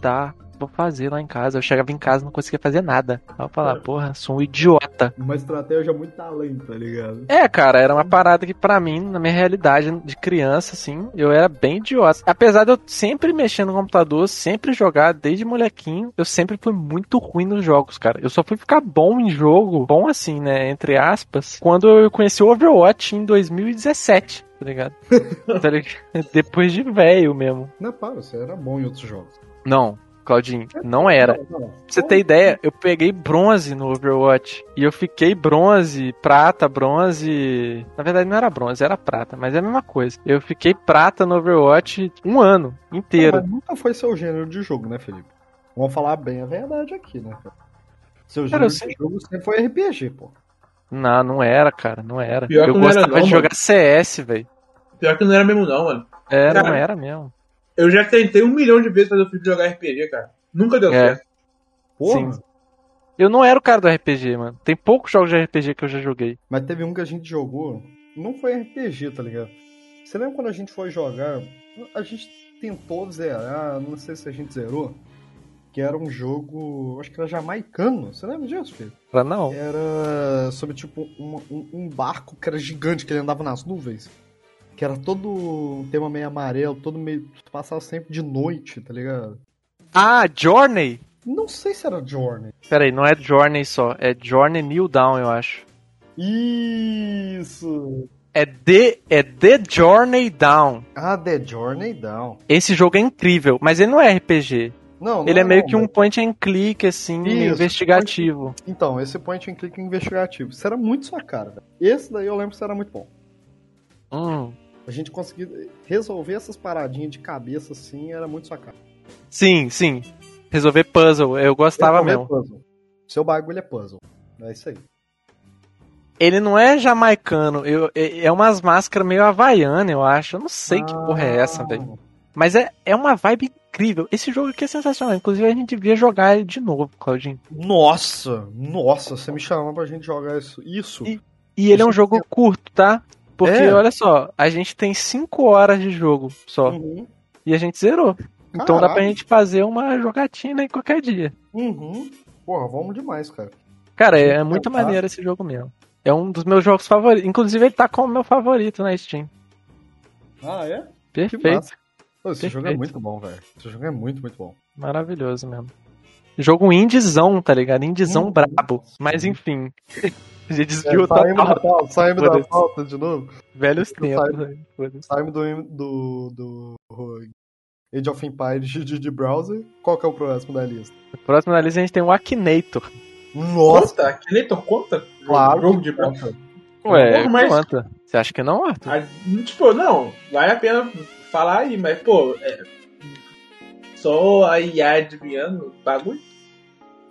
tá, vou fazer lá em casa". Eu chegava em casa e não conseguia fazer nada. Aí eu falava: "Porra, sou um idiota". Uma estratégia muito talento, tá ligado? É, cara, era uma parada que pra mim, na minha realidade de criança, assim, eu era bem idiota. Apesar de eu sempre mexer no computador, sempre jogar desde molequinho, eu sempre fui muito ruim nos jogos, cara. Eu só fui ficar bom em jogo, bom assim, né, entre aspas, quando eu conheci o Overwatch em 2017, tá ligado? tá ligado? Depois de velho mesmo. Não, para, você era bom em outros jogos. Não, Claudinho, não era. Não, não. Pra você ter ideia, eu peguei bronze no Overwatch. E eu fiquei bronze, prata, bronze. Na verdade, não era bronze, era prata, mas é a mesma coisa. Eu fiquei prata no Overwatch um ano inteiro. Mas nunca foi seu gênero de jogo, né, Felipe? Vamos falar bem a verdade aqui, né, cara? Seu Cara, gênero eu de sei- jogo sempre foi RPG, pô. Não, não era, cara, não era. Pior eu não era gostava não, de mano. jogar CS, velho. Pior que não era mesmo, não, mano. Era, não Cara, era mesmo. Eu já tentei um milhão de vezes fazer o filho jogar RPG, cara. Nunca deu É. certo. Porra. Sim. Eu não era o cara do RPG, mano. Tem poucos jogos de RPG que eu já joguei. Mas teve um que a gente jogou, não foi RPG, tá ligado? Você lembra quando a gente foi jogar? A gente tentou zerar, não sei se a gente zerou. Que era um jogo, acho que era jamaicano. Você lembra disso, filho? Pra não. Era sobre, tipo, um, um- barco que era gigante, que ele andava nas nuvens. Que era todo um tema meio amarelo, todo meio. Passava sempre de noite, tá ligado? Ah, Journey? Não sei se era Journey. Pera aí, não é Journey só. É Journey New Dawn, eu acho. Isso! É The, é The Journey Down. Ah, The Journey Down. Esse jogo é incrível, mas ele não é RPG. Não, não Ele é meio não, que um mas- point and click, assim, Isso, investigativo. Então, esse point and click investigativo. Isso era muito sua cara, velho. Esse daí eu lembro que isso era muito bom. Hum. A gente conseguir resolver essas paradinhas de cabeça assim era muito sua cara. Sim, sim. Resolver puzzle, eu gostava Resolver mesmo. Puzzle. Seu bagulho é puzzle. É isso aí. Ele não é jamaicano, eu, é, é umas máscaras meio havaiana, eu acho. Eu não sei que porra é essa, velho. Mas é, é uma vibe incrível. Esse jogo aqui é sensacional. Inclusive, a gente devia jogar ele de novo, Claudinho. Nossa, nossa, você me chamou pra gente jogar isso. Isso. E- E ele é um jogo eu- curto, tá? Porque, É? olha só, a gente tem 5 horas de jogo só. Uhum. E a gente zerou. Então dá pra gente fazer uma jogatina aí qualquer dia. Uhum. Porra, vamos demais, cara. Cara, é, muito tá. maneiro esse jogo mesmo. É um dos meus jogos favoritos. Inclusive, ele tá como meu favorito na Steam. Ah, é? Perfeito. Pô, esse jogo é muito bom, velho. Esse jogo é muito, muito bom. Maravilhoso mesmo. Jogo indiezão, tá ligado? Indiezão Uhum. brabo. Mas enfim. A gente desviou saímos da pauta, saímos da pauta de novo. Velhos tempos. Foda-se. Saímos do, do, do Age of Empires de, de browser. Qual que é o próximo da lista? Próximo na lista a gente tem o Akinator. Nossa! Conta? Akinator conta? Claro Jogo de conta. Ué, Porra, mas- conta. Você acha que não, Arthur? Ah, Tipo, não, vale a pena falar aí, mas, pô, é, só a IA adivinhando o bagulho?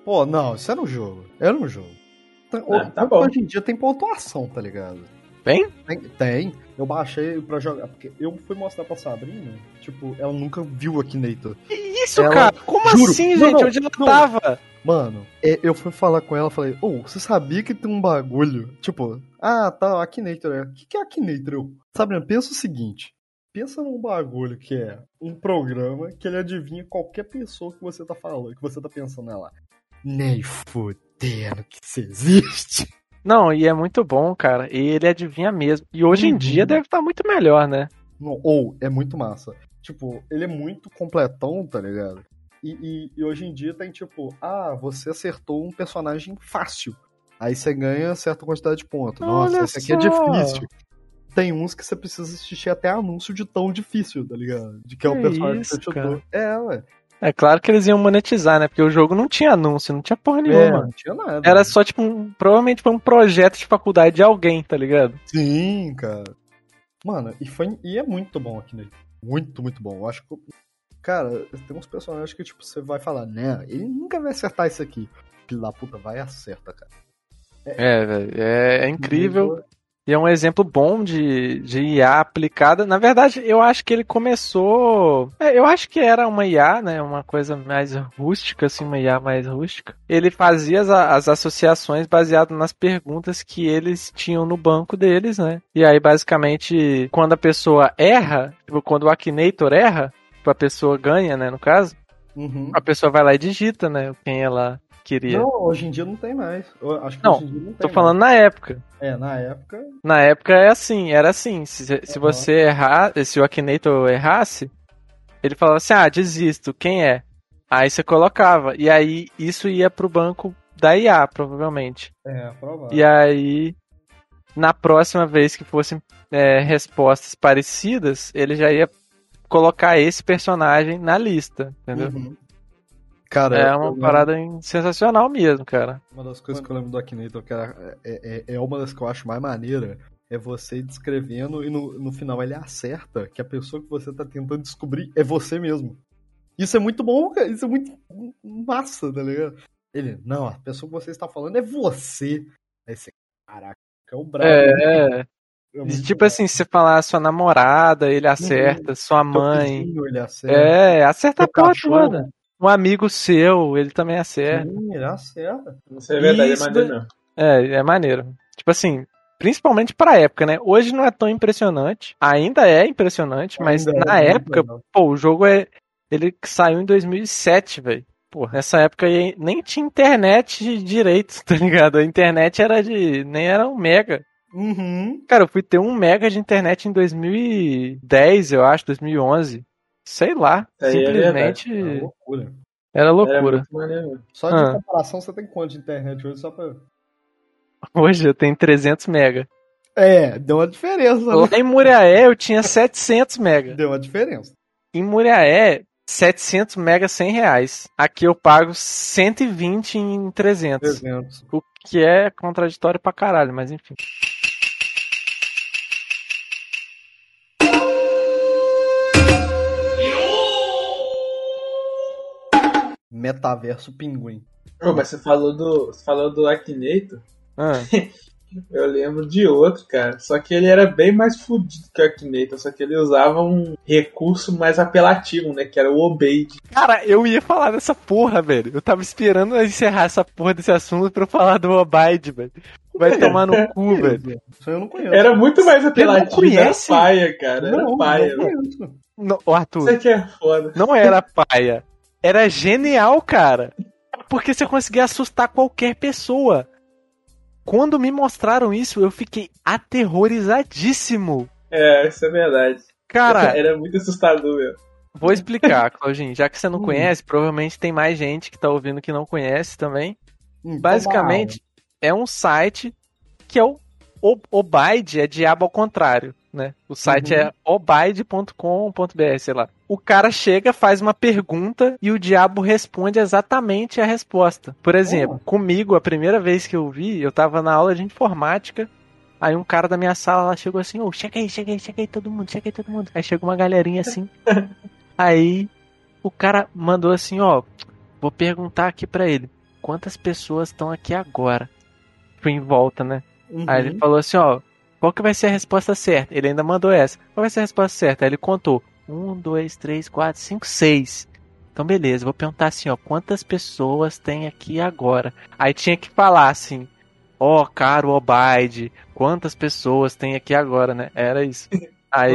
Pô, não, isso era um jogo. Era um jogo. Tá- Ah, tá bom. Hoje em dia tem pontuação, tá ligado? Tem? Tem, tem. Eu baixei pra jogar. Porque eu fui mostrar pra Sabrina. Tipo, ela nunca viu Akinator. Que isso, Ela- cara? Como Juro. assim, Não, gente? não, Onde ela não. tava? Mano, é, eu fui falar com ela, falei, ô, você sabia que tem um bagulho? Tipo, ah, tá, Akinator. é. O que, que é Akinator? Sabrina, pensa o seguinte. Pensa num bagulho que é um programa que ele adivinha qualquer pessoa que você tá falando, que você tá pensando nela. Nem fudendo que isso existe. Não, e é muito bom, cara. E ele adivinha mesmo. E hoje em Uhum. dia deve estar muito melhor, né? Não, ou, é muito massa. Tipo, ele é muito completão, tá ligado? E, e- e hoje em dia tem tipo, ah, você acertou um personagem fácil. Aí você ganha certa quantidade de pontos. Nossa, esse aqui é difícil. Tem uns que você precisa assistir até anúncio de tão difícil, tá ligado? De que é o personagem isso, que você chutou. É, ué. É claro que eles iam monetizar, né? Porque o jogo não tinha anúncio, não tinha porra É, nenhuma. não tinha nada. Era só, tipo, um, provavelmente foi um projeto de faculdade de alguém, tá ligado? Sim, cara. Mano, e, foi, e é muito bom aqui, né? Muito, muito bom. Eu acho que. Cara, tem uns personagens que, tipo, você vai falar, né? Ele nunca vai acertar isso aqui. Filho da puta, vai e acerta, cara. É, velho. É, é incrível. E é um exemplo bom de, de IA aplicada. Na verdade, eu acho que ele começou. é, eu acho que era uma IA, né? Uma coisa mais rústica, assim, uma IA mais rústica. Ele fazia as, as associações baseado nas perguntas que eles tinham no banco deles, né? E aí, basicamente, quando a pessoa erra, tipo, quando o Akinator erra, tipo, a pessoa ganha, né? No caso, Uhum. a pessoa vai lá e digita, né? Quem ela queria. Não, hoje em dia não tem mais. Eu acho que Não, hoje em dia não tem Tô falando na época. mais. É, na época. Na época é assim, era assim. Se, se você errar, se o Akinator errasse, ele falava assim: ah, desisto, quem é? Aí você colocava. E aí isso ia pro banco da IA, provavelmente. É, provável. E aí, na próxima vez que fossem é, respostas parecidas, ele já ia colocar esse personagem na lista, entendeu? Uhum. Cara, É uma lembro- parada sensacional mesmo, cara. Uma das coisas que eu lembro do Akinator, que era, é, é, é uma das que eu acho mais maneira, é você descrevendo e no, no final ele acerta que a pessoa que você tá tentando descobrir é você mesmo. Isso é muito bom, cara. Isso é muito massa, tá ligado? Ele, não, a pessoa que você está falando é você. Aí você, caraca, é o brabo. É, É E, muito tipo bom. assim, se você falar sua namorada, ele acerta, sua Teu mãe. vizinho, ele acerta. É, acerta a porra toda. Um amigo seu, ele também acerta. Sim, ele acerta. Isso é verdade, Isso é maneiro mesmo. É, é maneiro. Tipo assim, principalmente pra época, né? Hoje não é tão impressionante. Ainda é impressionante, mas Ainda é na muito época, pô, o jogo é. Ele saiu em 2007, velho. Pô, nessa época aí nem tinha internet direito, tá ligado? A internet era de. nem era um mega. Uhum. Cara, eu fui ter um mega de internet em 2010, eu acho, 2011. Sei lá. É simplesmente É uma loucura. era Era loucura. maneiro mesmo. Só de Ah. comparação, você tem quanto de internet hoje só pra. Hoje eu tenho 300 mega. É, deu uma diferença, né? Lá em Muriaé eu tinha 700 mega. Deu uma diferença. Em Muriaé, 700 mega 100 reais. Aqui eu pago 120 em 300. 300. O que é contraditório pra caralho, mas enfim. Metaverso Pinguim. Ô, mas você falou do. Você falou do Akinator. Ah, Eu lembro de outro, cara. Só que ele era bem mais fudido que o Akinator. Só que ele usava um recurso mais apelativo, né? Que era o Obeid. Cara, eu ia falar dessa porra, velho. Eu tava esperando encerrar essa porra desse assunto pra eu falar do Abide, velho. Vai tomar no cu, velho. Isso eu não conheço. Era muito mais apelativo. Era conhece? paia, cara. Era não, paia. não. Não, Arthur, Isso aqui é foda. não era paia. Era genial, cara. Porque você conseguia assustar qualquer pessoa. Quando me mostraram isso, eu fiquei aterrorizadíssimo. É, isso é verdade. Cara, Era muito assustador, meu. vou explicar, Claudinho. Já que você não Hum. conhece, provavelmente tem mais gente que tá ouvindo que não conhece também. Hum, Basicamente, é um site que é o o- Obaid, é diabo ao contrário, né? O site Uhum. é obaid.com.br, sei lá. O cara chega, faz uma pergunta e o diabo responde exatamente a resposta. Por exemplo, comigo, a primeira vez que eu vi, eu tava na aula de informática, aí um cara da minha sala lá chegou assim, ô, chega aí, chega aí, chega aí todo mundo, chega aí todo mundo. Aí chega uma galerinha assim, aí o cara mandou assim, ó, vou perguntar aqui pra ele, quantas pessoas estão aqui agora? Foi em volta, né? Uhum. Aí ele falou assim, ó, qual que vai ser a resposta certa? Ele ainda mandou essa. Qual vai ser a resposta certa? Aí ele contou. Um, dois, três, quatro, cinco, seis. Então beleza, vou perguntar assim, ó, quantas pessoas tem aqui agora? Aí tinha que falar assim, ó, caro Obaide, quantas pessoas tem aqui agora, né? Era isso. Aí,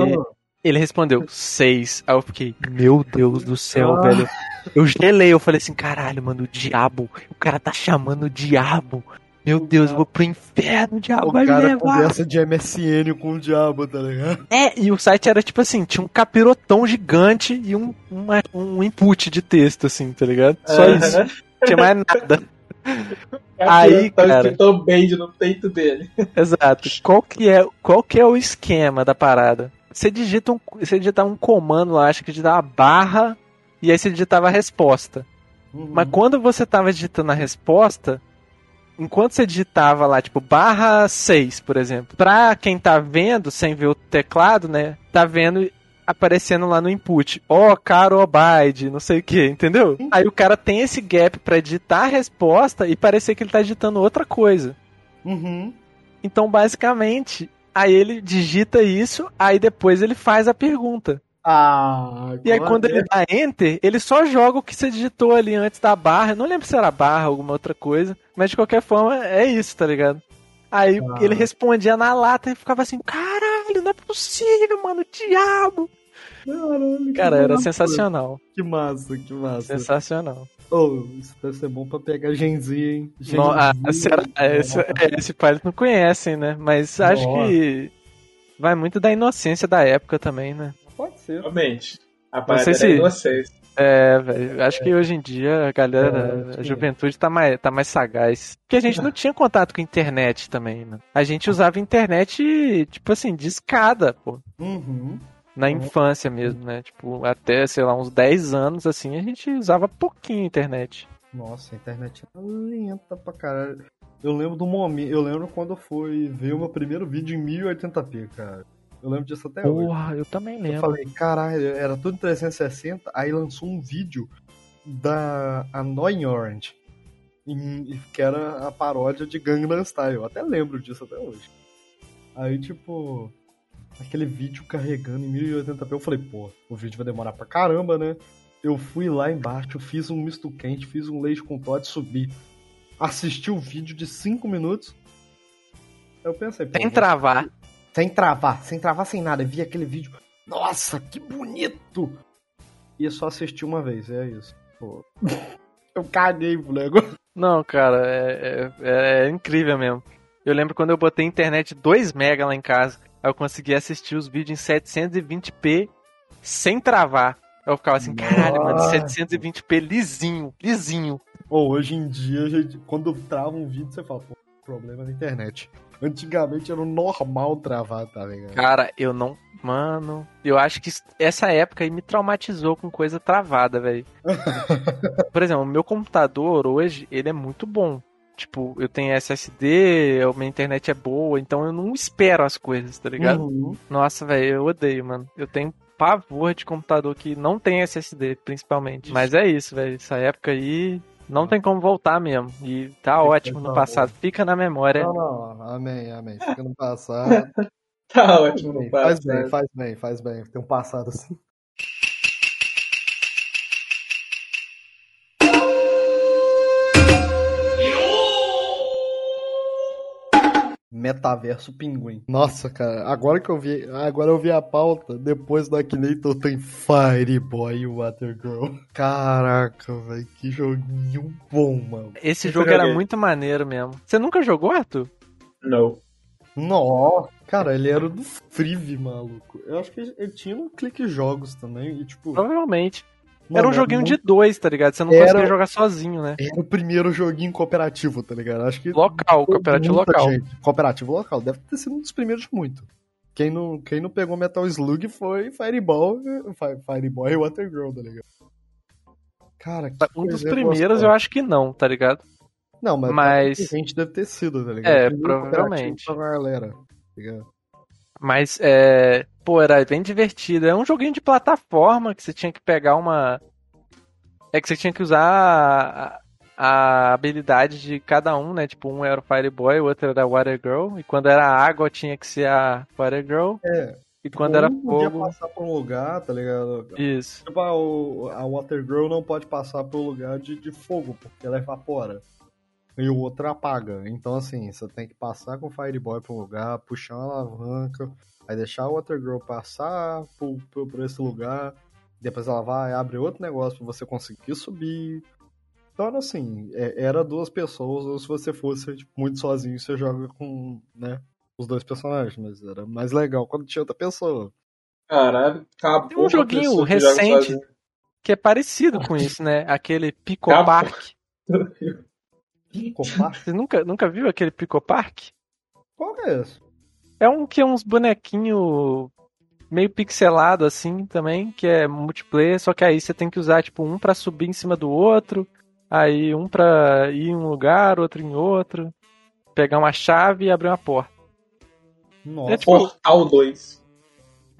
Ele respondeu, seis. Aí eu fiquei, meu Deus do céu, Ah. velho. Eu gelei, eu falei assim, caralho, mano, o diabo. O cara tá chamando o diabo. Meu Deus, eu vou pro inferno, o diabo O vai me cara levar. conversa de MSN com o diabo, tá ligado? É, e o site era tipo assim, tinha um capirotão gigante e um, uma- um input de texto, assim, tá ligado? Só isso. Não tinha mais nada. Aí, tá cara. escrito Band no peito dele. Exato. Qual que é, qual que é o esquema da parada? Você digita um, você digitava um comando lá, acho que digitava barra e aí você digitava a resposta. Uhum. Mas quando você tava digitando a resposta, enquanto você digitava lá, tipo, barra 6, por exemplo, pra quem tá vendo, sem ver o teclado, né, tá vendo aparecendo lá no input, ó, caro Obaide, não sei o que, entendeu? Aí o cara tem esse gap pra digitar a resposta e parecer que ele tá digitando outra coisa. Uhum. Então, basicamente, aí ele digita isso, aí depois ele faz a pergunta. Ah, E aí quando é? ele dá enter, ele só joga o que você digitou ali antes da barra. Eu não lembro se era barra ou alguma outra coisa, mas de qualquer forma é isso, tá ligado? Aí Ah. ele respondia na lata e ficava assim: caralho, não é possível, mano, diabo. Caralho, Cara, era massa. sensacional. Que massa, que massa. Sensacional. Oh, isso deve ser bom pra pegar genzinho, hein? No, ah, será, é, esse, é, esse pai eles não conhecem, né? Mas acho Nossa. que vai muito da inocência da época também, né? Pode ser. Realmente. A Não parada sei era se- vocês. É, velho. Acho que hoje em dia a galera, É, a juventude tá mais, tá mais sagaz. Porque a gente não tinha contato com internet também, né? A gente usava internet, tipo assim, de escada, pô. Uhum. Na infância mesmo, né? Tipo, até, sei lá, uns 10 anos, assim, a gente usava pouquinho internet. Nossa, a internet era lenta pra caralho. Eu lembro do momento. Eu lembro quando eu fui ver o meu primeiro vídeo em 1080p, cara. Eu lembro disso até hoje. Porra, eu também Eu lembro. falei, caralho, era tudo em 360, aí lançou um vídeo da Annoying Orange, em- que era a paródia de Gangnam Style. Eu até lembro disso até hoje. Aí, tipo, aquele vídeo carregando em 1080p, eu falei, pô, o vídeo vai demorar pra caramba, né? Eu fui lá embaixo, fiz um misto quente, fiz um leite com Todd, subi. Assisti o vídeo de 5 minutos. Eu pensei, pô, Sem vou- travar. Sem travar, sem travar, sem nada. Eu vi aquele vídeo. Nossa, que bonito! E só assisti uma vez, é isso. Pô. Eu caguei pro negócio. Não, cara, é, é- é incrível mesmo. Eu lembro quando eu botei internet 2 mega lá em casa, aí eu consegui assistir os vídeos em 720p sem travar. Eu ficava assim, caralho, mano, Nossa. 720p lisinho, lisinho. Ou hoje em dia, gente, quando trava um vídeo, você fala, pô, problema na internet. Antigamente era normal travar, tá ligado? Cara, eu não. Mano, eu acho que essa época aí me traumatizou com coisa travada, velho. Por exemplo, o meu computador hoje, ele é muito bom. Tipo, eu tenho SSD, a minha internet é boa, então eu não espero as coisas, tá ligado? Uhum. Nossa, velho, eu odeio, mano. Eu tenho pavor de computador que não tem SSD, principalmente. Mas é isso, velho. Essa época aí não tem como voltar mesmo. E tá que ótimo no passado. Fica na memória. Não, não, amém, amém. Fica no passado. Tá ótimo no faz passado. bem, faz bem, faz bem. Tem um passado assim. Metaverso Pinguim. Nossa, cara, agora que eu vi, agora eu vi a pauta, depois do Akinator tem Fireboy e Water Girl. Caraca, velho, que joguinho bom, mano. Esse Eu jogo joguei. era muito maneiro mesmo. Você nunca jogou, Arthur? Não. Nossa, cara, ele era do Frive, maluco. Eu acho que ele tinha no Clique Jogos também, e tipo... Provavelmente. Mano, era um joguinho de dois, tá ligado? Você não Era- conseguia jogar sozinho, né? Era o primeiro joguinho cooperativo, tá ligado? Acho que... Local, cooperativo local. gente- Cooperativo local. Deve ter sido um dos primeiros de muito. Quem não, quem não pegou Metal Slug foi Fireball, Fi- Fireboy e Water Girl, tá ligado? Cara, que Um dos primeiros eu acho que não, tá ligado? Não, mas, mas- a gente deve ter sido, tá ligado? É, provavelmente. pra galera, tá ligado? Mas, é. Pô, era bem divertido. É um joguinho de plataforma que você tinha que pegar uma. É que você tinha que usar a, a habilidade de cada um, né? Tipo, um era o Fireboy, o outro era a Water Girl. E quando era água, tinha que ser a Water Girl. É, E quando era podia fogo. passar por um lugar, tá ligado? Isso. Tipo, a, a Water Girl não pode passar por um lugar de, de fogo, porque ela evapora. E o outro apaga. Então, assim, você tem que passar com o Fireboy pra um lugar, puxar uma alavanca, aí deixar o Water Girl passar por, por, por esse lugar, depois ela vai abre outro negócio pra você conseguir subir. Então era assim, é- era duas pessoas, ou se você fosse tipo, muito sozinho, você joga com, né, os dois personagens, mas era mais legal quando tinha outra pessoa. Caralho, acabou. Tem um joguinho recente. Que é parecido com isso, né? Aquele Pico. Park. Copar? Você nunca, nunca viu aquele Pico Park? Qual que é esse? É um que é uns bonequinhos meio pixelado assim também, que é multiplayer, só que aí você tem que usar tipo um pra subir em cima do outro, aí um pra ir em um lugar, outro em outro, pegar uma chave e abrir uma porta. Nossa. É tipo- Portal 2.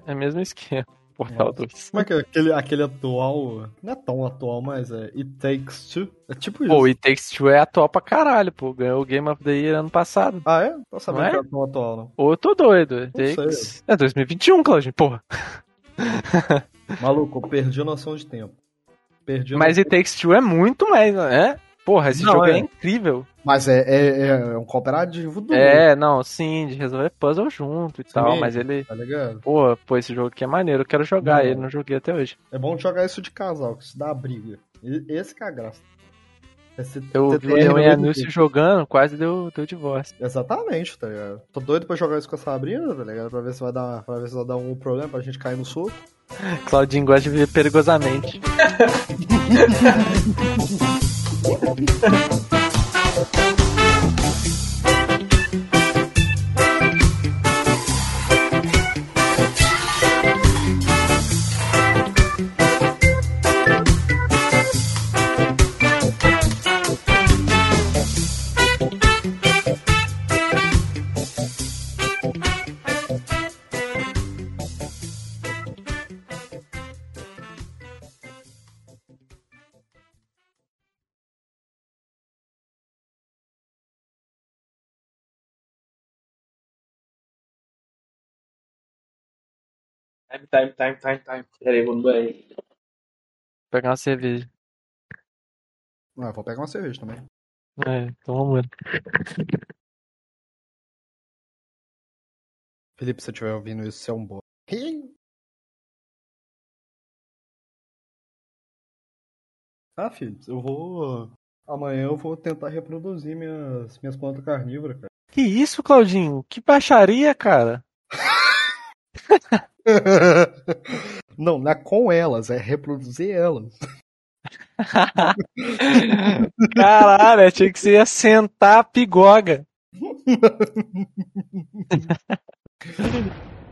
É mesmo esquema. Portal Nossa. 2. Como é que é aquele, aquele atual, não é tão atual, mas é It Takes Two? É tipo isso. Pô, It Takes Two é atual pra caralho, pô. Ganhou o Game of the Year ano passado. Ah, é? Tô sabendo Não é? que é tão atual, não. Ô, eu tô doido. It Não sei. Takes... É 2021, Claudinho, porra. Maluco, eu perdi a noção de tempo. Perdi a Mas It Takes Two é muito mais, né? Porra, esse Não, jogo é. é. incrível. Mas é, é, é um cooperativo do É, não, sim, de resolver puzzle junto e tal, Sim. mas ele. tá ligado? Pô, pô, esse jogo aqui é maneiro, eu quero jogar Não. ele, não joguei até hoje. É bom jogar isso de casal, que isso dá briga. Esse que é a graça. Você- Eu vi o Leon e a resolvido Nilce tudo. jogando, quase deu, deu divórcio. Exatamente, tá ligado? Tô doido pra jogar isso com a Sabrina, tá ligado? Pra ver se vai dar, pra ver se vai dar um problema pra gente cair no soco. Claudinho gosta de viver perigosamente. Música Time, time, time, time, time. Pera aí, vou no banheiro. Vou pegar uma cerveja. Ah, vou pegar uma cerveja também. É, então vamos ver. Felipe, se você estiver ouvindo isso, você é um bom. Ah, filho, eu vou. Amanhã eu vou tentar reproduzir minhas, minhas plantas carnívoras, cara. Que isso, Claudinho? Que baixaria, cara? Não, não é com elas, é reproduzir elas. Caralho, achei que você ia sentar a pigoga.